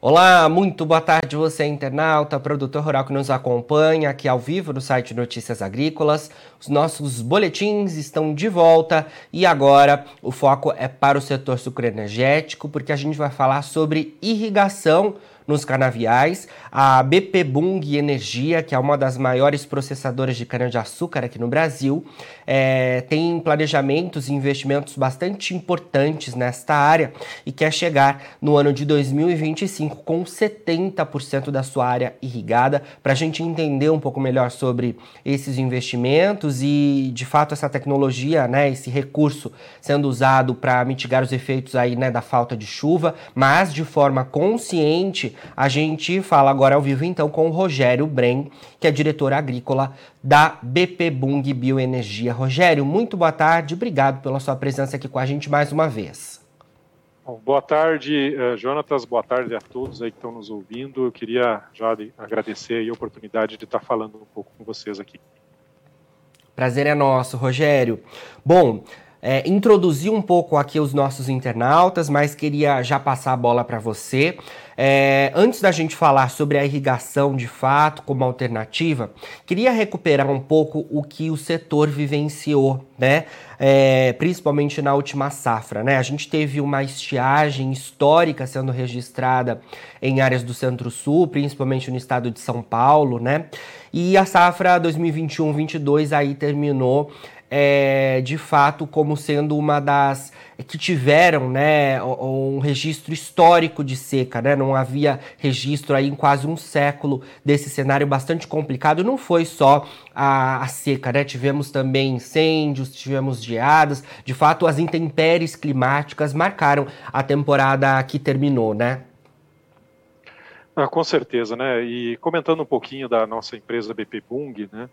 Olá, muito boa tarde você internauta, produtor rural que nos acompanha aqui ao vivo no site Notícias Agrícolas. Os nossos boletins estão de volta e agora o foco é para o setor sucroenergético, porque a gente vai falar sobre irrigação nos canaviais. A BP Bung Energia, que é uma das maiores processadoras de cana-de-açúcar aqui no Brasil, é, tem planejamentos e investimentos bastante importantes nesta área e quer chegar no ano de 2025 com 70% da sua área irrigada. Para a gente entender um pouco melhor sobre esses investimentos e, de fato, essa tecnologia, né, esse recurso sendo usado para mitigar os efeitos aí, né, da falta de chuva, mas de forma consciente a gente fala agora ao vivo então com o Rogério Bren, que é diretor agrícola da BP Bung Bioenergia. Rogério, muito boa tarde, obrigado pela sua presença aqui com a gente mais uma vez. Bom, boa tarde, uh, Jonatas, boa tarde a todos aí que estão nos ouvindo. Eu queria já agradecer a oportunidade de estar falando um pouco com vocês aqui. Prazer é nosso, Rogério. Bom, é, introduzir um pouco aqui os nossos internautas, mas queria já passar a bola para você. É, antes da gente falar sobre a irrigação de fato como alternativa, queria recuperar um pouco o que o setor vivenciou, né? É, principalmente na última safra, né? A gente teve uma estiagem histórica sendo registrada em áreas do Centro-Sul, principalmente no estado de São Paulo, né? E a safra 2021-22 aí terminou é, de fato como sendo uma das que tiveram né, um registro histórico de seca, né? Não havia registro aí em quase um século desse cenário bastante complicado. Não foi só a, a seca, né? Tivemos também incêndios, tivemos geadas. De fato, as intempéries climáticas marcaram a temporada que terminou, né? Ah, com certeza, né? E comentando um pouquinho da nossa empresa BP Bung, né?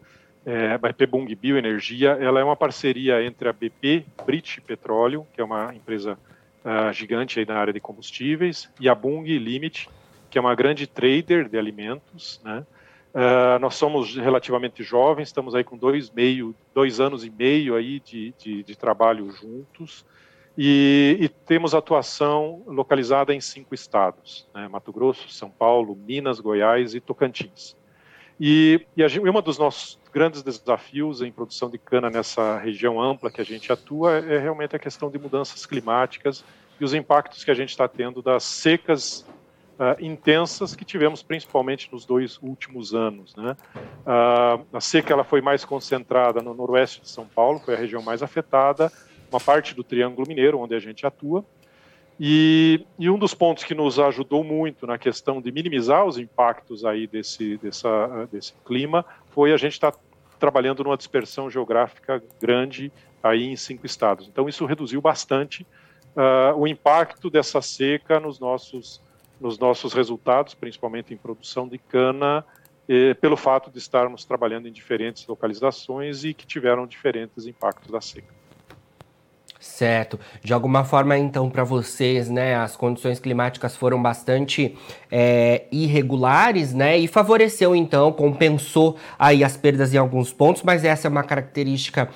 É, BP Bung Bioenergia, ela é uma parceria entre a BP British Petróleo, que é uma empresa uh, gigante aí na área de combustíveis, e a Bung Limit, que é uma grande trader de alimentos, né? Uh, nós somos relativamente jovens, estamos aí com dois, meio, dois anos e meio aí de, de, de trabalho juntos e, e, temos atuação localizada em cinco estados, né? Mato Grosso, São Paulo, Minas, Goiás e Tocantins. E, e, um dos nossos grandes desafios em produção de cana nessa região ampla que a gente atua é realmente a questão de mudanças climáticas e os impactos que a gente está tendo das secas uh, intensas que tivemos principalmente nos dois últimos anos. Né? Uh, a seca ela foi mais concentrada no noroeste de São Paulo, foi a região mais afetada, uma parte do Triângulo Mineiro, onde a gente atua, e, e, um dos pontos que nos ajudou muito na questão de minimizar os impactos aí desse, dessa, desse clima foi a gente estar tá trabalhando numa dispersão geográfica grande aí em cinco estados. Então isso reduziu bastante uh, o impacto dessa seca nos nossos, nos nossos resultados, principalmente em produção de cana, eh, pelo fato de estarmos trabalhando em diferentes localizações e que tiveram diferentes impactos da seca. Certo. De alguma forma, então, para vocês, né, as condições climáticas foram bastante é, irregulares, né, e favoreceu, então, compensou aí as perdas em alguns pontos, mas essa é uma característica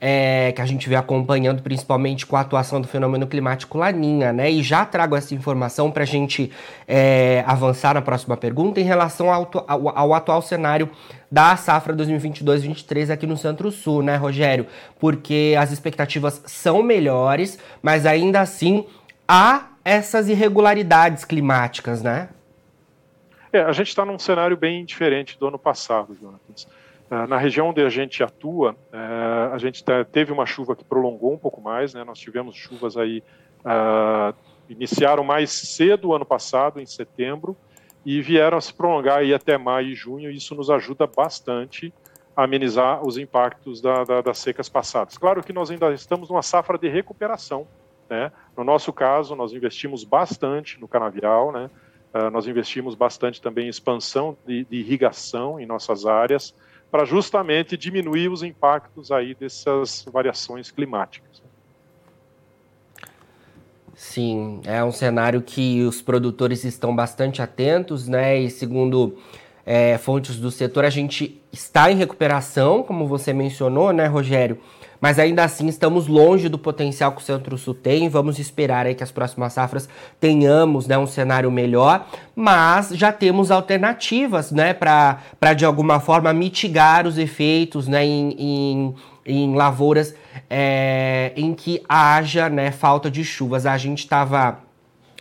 é, que a gente vem acompanhando principalmente com a atuação do fenômeno climático Laninha, né? E já trago essa informação para a gente é, avançar na próxima pergunta em relação ao, ao, ao atual cenário da safra 2022-23 aqui no Centro-Sul, né, Rogério? Porque as expectativas são melhores, mas ainda assim há essas irregularidades climáticas, né? É, a gente está num cenário bem diferente do ano passado, Jonathan. Ah, na região onde a gente atua, eh, a gente teve uma chuva que prolongou um pouco mais, né? Nós tivemos chuvas aí uh, iniciaram mais cedo ano passado, em setembro, e vieram a se prolongar aí até maio e junho. E isso nos ajuda bastante a amenizar os impactos da, da, das secas passadas. Claro que nós ainda estamos numa safra de recuperação. Né? No nosso caso, nós investimos bastante no canavial, né? Uh, nós investimos bastante também em expansão de, de irrigação em nossas áreas para justamente diminuir os impactos aí dessas variações climáticas. Sim, é um cenário que os produtores estão bastante atentos, né? E segundo é, fontes do setor, a gente está em recuperação, como você mencionou, né, Rogério? Mas ainda assim estamos longe do potencial que o Centro-Sul tem. Vamos esperar aí que as próximas safras tenhamos né, um cenário melhor, mas já temos alternativas né, para de alguma forma mitigar os efeitos né, em, em, em lavouras é, em que haja né, falta de chuvas. A gente estava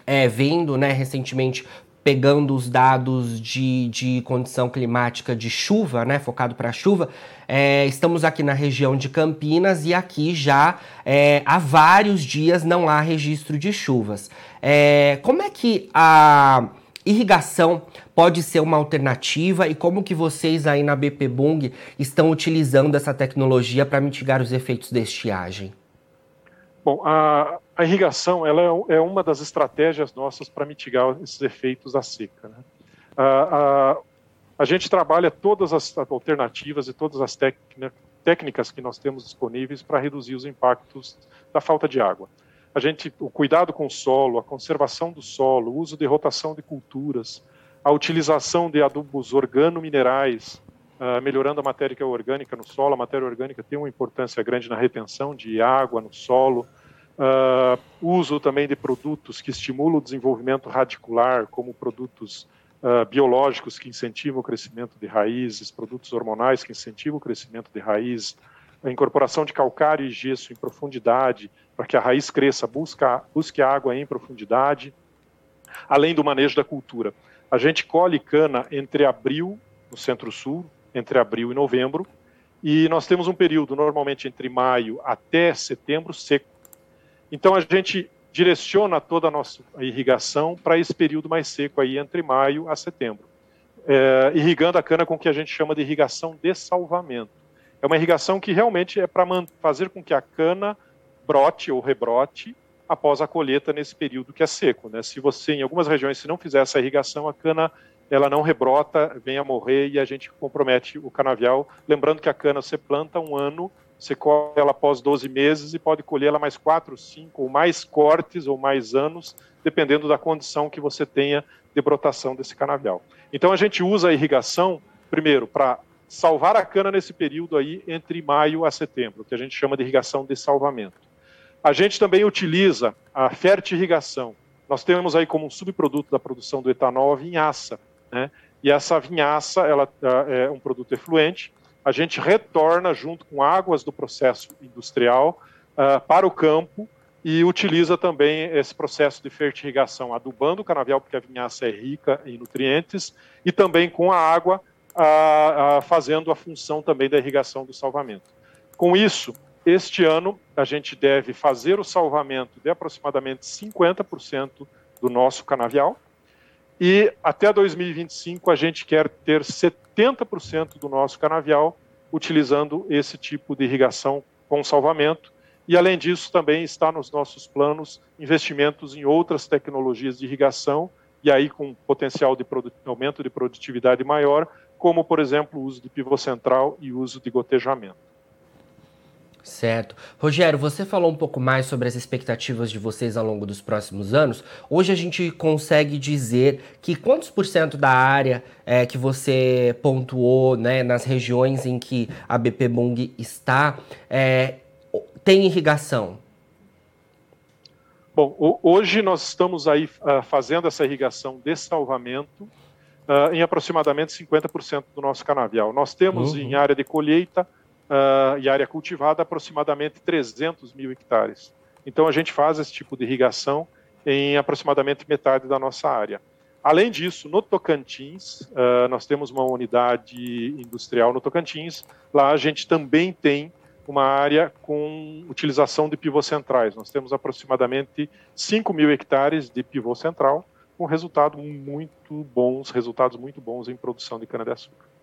é, vendo né, recentemente pegando os dados de, de condição climática de chuva, né, focado para chuva, é, estamos aqui na região de Campinas e aqui já é, há vários dias não há registro de chuvas. É, como é que a irrigação pode ser uma alternativa e como que vocês aí na BP Bung estão utilizando essa tecnologia para mitigar os efeitos da estiagem? Bom, a, a irrigação ela é, é, uma das estratégias nossas para mitigar esses efeitos da seca. Né? A, a, a, gente trabalha todas as alternativas e todas as técnicas que nós temos disponíveis para reduzir os impactos da falta de água. A gente, o cuidado com o solo, a conservação do solo, o uso de rotação de culturas, a utilização de adubos organominerais, uh, melhorando a matéria orgânica no solo. A matéria orgânica tem uma importância grande na retenção de água no solo. Uh, uso também de produtos que estimulam o desenvolvimento radicular, como produtos uh, biológicos que incentivam o crescimento de raízes, produtos hormonais que incentivam o crescimento de raízes, a incorporação de calcário e gesso em profundidade, para que a raiz cresça, busca, busque água em profundidade, além do manejo da cultura. A gente colhe cana entre abril, no centro-sul, entre abril e novembro, e nós temos um período normalmente entre maio até setembro seco. Então a gente direciona toda a nossa irrigação para esse período mais seco aí entre maio a setembro, é, irrigando a cana com o que a gente chama de irrigação de salvamento. É uma irrigação que realmente é para fazer com que a cana brote ou rebrote após a colheita nesse período que é seco. Né? Se você, em algumas regiões, se não fizer essa irrigação, a cana ela não rebrota, vem a morrer e a gente compromete o canavial. Lembrando que a cana você planta um ano, você colhe ela após 12 meses e pode colher ela mais 4, 5 ou mais cortes ou mais anos, dependendo da condição que você tenha de brotação desse canavial. Então a gente usa a irrigação, primeiro, para salvar a cana nesse período aí entre maio a setembro, que a gente chama de irrigação de salvamento. A gente também utiliza a fertirrigação. Nós temos aí como um subproduto da produção do etanol a vinhaça. Né? E essa vinhaça ela é um produto efluente. A gente retorna junto com águas do processo industrial uh, para o campo e utiliza também esse processo de fertirrigação, adubando o canavial, porque a vinhaça é rica em nutrientes, e também com a água, uh, uh, fazendo a função também da irrigação do salvamento. Com isso, este ano, a gente deve fazer o salvamento de aproximadamente 50% do nosso canavial, e até 2025 a gente quer ter 70% do nosso canavial utilizando esse tipo de irrigação com salvamento. E além disso, também está nos nossos planos investimentos em outras tecnologias de irrigação, e aí com potencial de aumento de produtividade maior, como, por exemplo, o uso de pivô central e uso de gotejamento. Certo. Rogério, você falou um pouco mais sobre as expectativas de vocês ao longo dos próximos anos. Hoje a gente consegue dizer que quantos por cento da área é, que você pontuou né, nas regiões em que a BP Bung está é, tem irrigação? Bom, hoje nós estamos aí uh, fazendo essa irrigação de salvamento uh, em aproximadamente 50% do nosso canavial. Nós temos uhum. em área de colheita uh, e área cultivada aproximadamente 300 mil hectares. Então a gente faz esse tipo de irrigação em aproximadamente metade da nossa área. Além disso, no Tocantins, uh, nós temos uma unidade industrial no Tocantins. Lá a gente também tem uma área com utilização de pivô centrais. Nós temos aproximadamente 5 mil hectares de pivô central, com resultados muito bons, resultados muito bons em produção de cana-de-açúcar.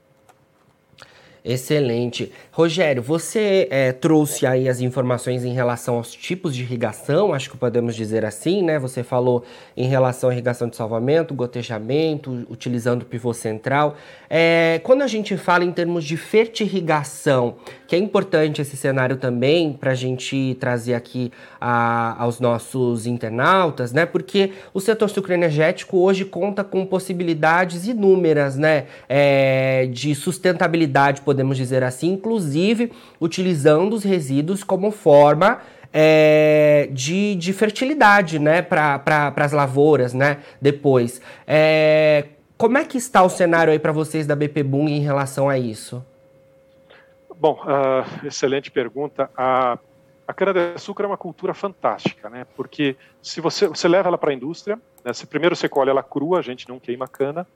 Excelente. Rogério, você é, trouxe aí as informações em relação aos tipos de irrigação, acho que podemos dizer assim, né? Você falou em relação à irrigação de salvamento, gotejamento, utilizando o pivô central. É, quando a gente fala em termos de fertirrigação, que é importante esse cenário também para a gente trazer aqui a, aos nossos internautas, né? Porque o setor sucroenergético hoje conta com possibilidades inúmeras, né? É, de sustentabilidade, podemos dizer assim, inclusive utilizando os resíduos como forma é, de, de fertilidade né, para pra, as lavouras né, depois. É, como é que está o cenário aí para vocês da BP Boom em relação a isso? Bom, uh, excelente pergunta. A, a cana-de-açúcar é uma cultura fantástica, né? Porque se você, você leva ela para a indústria, né, primeiro você colhe ela crua, a gente não queima cana,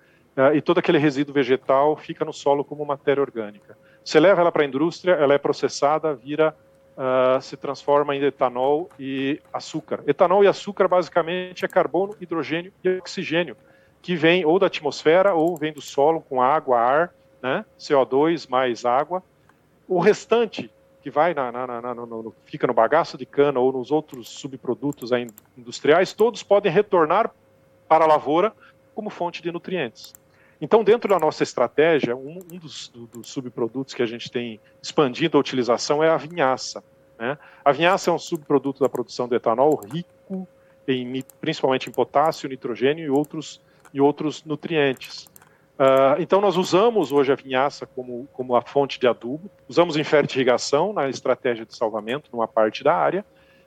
e todo aquele resíduo vegetal fica no solo como matéria orgânica. Você leva ela para a indústria, ela é processada, vira, uh, se transforma em etanol e açúcar. Etanol e açúcar basicamente é carbono, hidrogênio e oxigênio, que vem ou da atmosfera ou vem do solo com água, ar, né? CO2 mais água. O restante que vai na, na, na, no, fica no bagaço de cana ou nos outros subprodutos industriais, todos podem retornar para a lavoura como fonte de nutrientes. Então, dentro da nossa estratégia, um, um dos, do, dos, subprodutos que a gente tem expandido a utilização é a vinhaça. Né? A vinhaça é um subproduto da produção do etanol rico, em, principalmente em potássio, nitrogênio e outros, e outros nutrientes. Uh, então, nós usamos hoje a vinhaça como, como a fonte de adubo, usamos em fertirrigação na estratégia de salvamento, numa parte da área,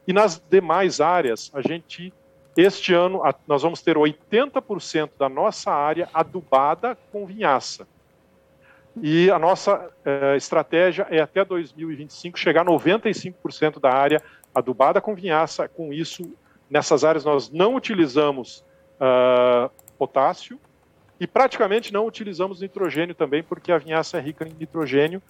e nas demais áreas, a gente este ano, nós vamos ter 80% da nossa área adubada com vinhaça. E a nossa eh, estratégia é até 2025 chegar a 95% da área adubada com vinhaça. Com isso, nessas áreas nós não utilizamos uh, potássio e praticamente não utilizamos nitrogênio também, porque a vinhaça é rica em nitrogênio,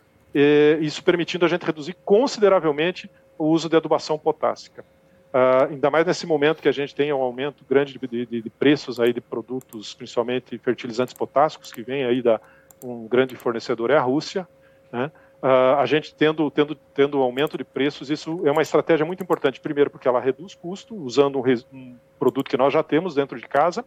isso permitindo a gente reduzir consideravelmente o uso de adubação potássica. Uh, ainda mais nesse momento que a gente tem um aumento grande de, de, de, preços aí de produtos, principalmente fertilizantes potássicos, que vem aí da um grande fornecedor é a Rússia, né? Uh, a gente tendo, tendo, tendo aumento de preços, isso é uma estratégia muito importante. Primeiro, porque ela reduz custo, usando um, um produto que nós já temos dentro de casa.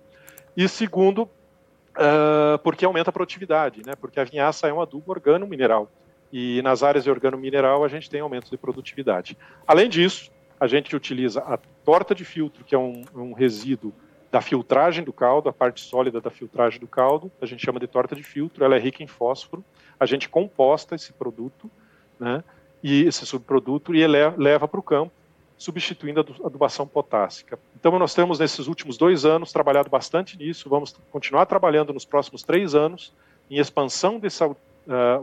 E segundo, uh, porque aumenta a produtividade, né? porque a vinhaça é um adubo organo-mineral. E nas áreas de organo-mineral a gente tem aumento de produtividade. Além disso, a gente utiliza a torta de filtro, que é um, um resíduo da filtragem do caldo, a parte sólida da filtragem do caldo, a gente chama de torta de filtro, ela é rica em fósforo, a gente composta esse produto, né, e esse subproduto, e leva para o campo, substituindo a adubação potássica. Então, nós temos, nesses últimos dois anos, trabalhado bastante nisso, vamos continuar trabalhando nos próximos três anos em expansão dessa uh,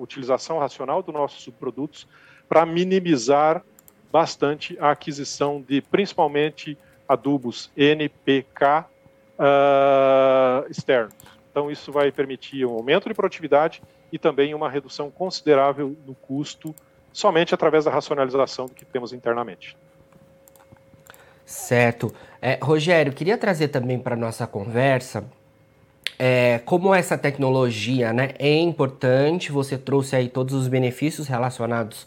utilização racional dos nossos subprodutos para minimizar bastante a aquisição de principalmente adubos NPK uh, ah, externos. Então, isso vai permitir um aumento de produtividade e também uma redução considerável no custo, somente através da racionalização do que temos internamente. Certo. É, Rogério, queria trazer também para a nossa conversa é, como essa tecnologia né, é importante, você trouxe aí todos os benefícios relacionados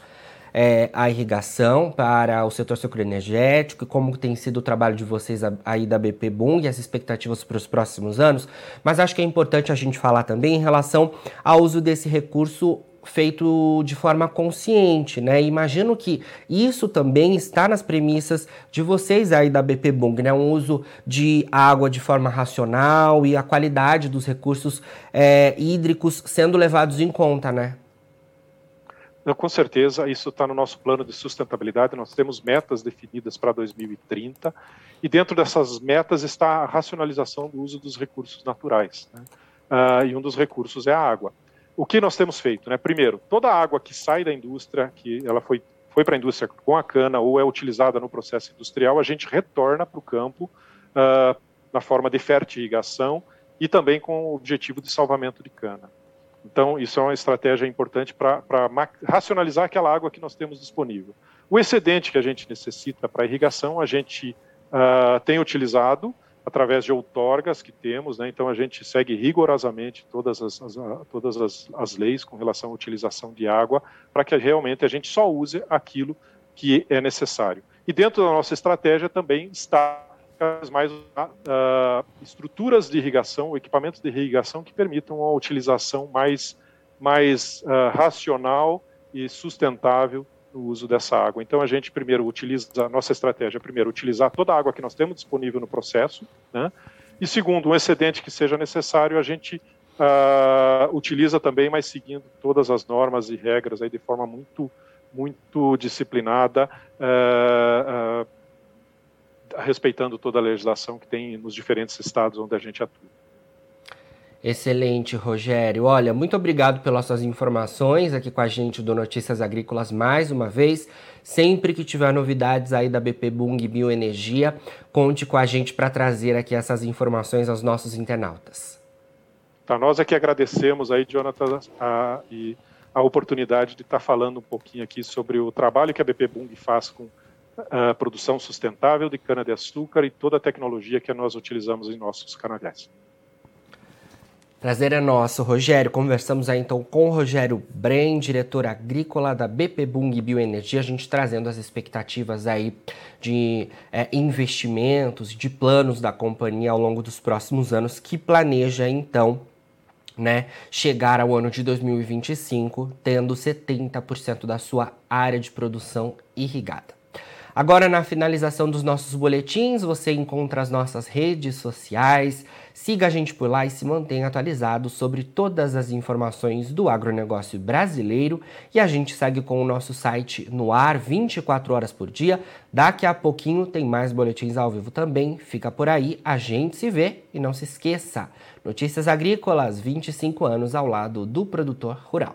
é, a irrigação para o setor sucroenergético, como tem sido o trabalho de vocês aí da BP Boom e as expectativas para os próximos anos, mas acho que é importante a gente falar também em relação ao uso desse recurso feito de forma consciente, né? Imagino que isso também está nas premissas de vocês aí da BP Bung, né? Um uso de água de forma racional e a qualidade dos recursos é, hídricos sendo levados em conta, né? Com certeza, isso está no nosso plano de sustentabilidade. Nós temos metas definidas para 2030 e dentro dessas metas está a racionalização do uso dos recursos naturais. Né? Uh, e um dos recursos é a água. O que nós temos feito? Né? Primeiro, toda a água que sai da indústria, que ela foi, foi para a indústria com a cana ou é utilizada no processo industrial, a gente retorna para o campo uh, na forma de fertirrigação e também com o objetivo de salvamento de cana. Então, isso é uma estratégia importante para racionalizar aquela água que nós temos disponível. O excedente que a gente necessita para irrigação, a gente uh, tem utilizado através de outorgas que temos, né? então a gente segue rigorosamente todas as, as todas as, as, leis com relação à utilização de água, para que realmente a gente só use aquilo que é necessário. E dentro da nossa estratégia também está mais uh, estruturas de irrigação, equipamentos de irrigação que permitam a utilização mais, mais uh, racional e sustentável no uso dessa água. Então a gente primeiro utiliza a nossa estratégia, primeiro utilizar toda a água que nós temos disponível no processo, né? E segundo, um excedente que seja necessário, a gente uh, utiliza também, mas seguindo todas as normas e regras aí de forma muito muito disciplinada, uh, respeitando toda a legislação que tem nos diferentes estados onde a gente atua. Excelente, Rogério. Olha, muito obrigado pelas suas informações aqui com a gente do Notícias Agrícolas mais uma vez. Sempre que tiver novidades aí da BP Bung Bioenergia, conte com a gente para trazer aqui essas informações aos nossos internautas. Tá, nós é que agradecemos aí, Jonathan, a, e a oportunidade de estar tá falando um pouquinho aqui sobre o trabalho que a BP Bung faz com a produção sustentável de cana-de-açúcar e toda a tecnologia que nós utilizamos em nossos canalhais. Prazer é nosso, Rogério. Conversamos aí então com o Rogério Bren, diretor agrícola da BP Bung Bioenergia, a gente trazendo as expectativas aí de é, investimentos, de planos da companhia ao longo dos próximos anos, que planeja então né, chegar ao ano de 2025 tendo 70% da sua área de produção irrigada. Agora, na finalização dos nossos boletins, você encontra as nossas redes sociais. Siga a gente por lá e se mantenha atualizado sobre todas as informações do agronegócio brasileiro. E a gente segue com o nosso site no ar 24 horas por dia. Daqui a pouquinho tem mais boletins ao vivo também. Fica por aí, a gente se vê e não se esqueça. Notícias Agrícolas, 25 anos ao lado do produtor rural.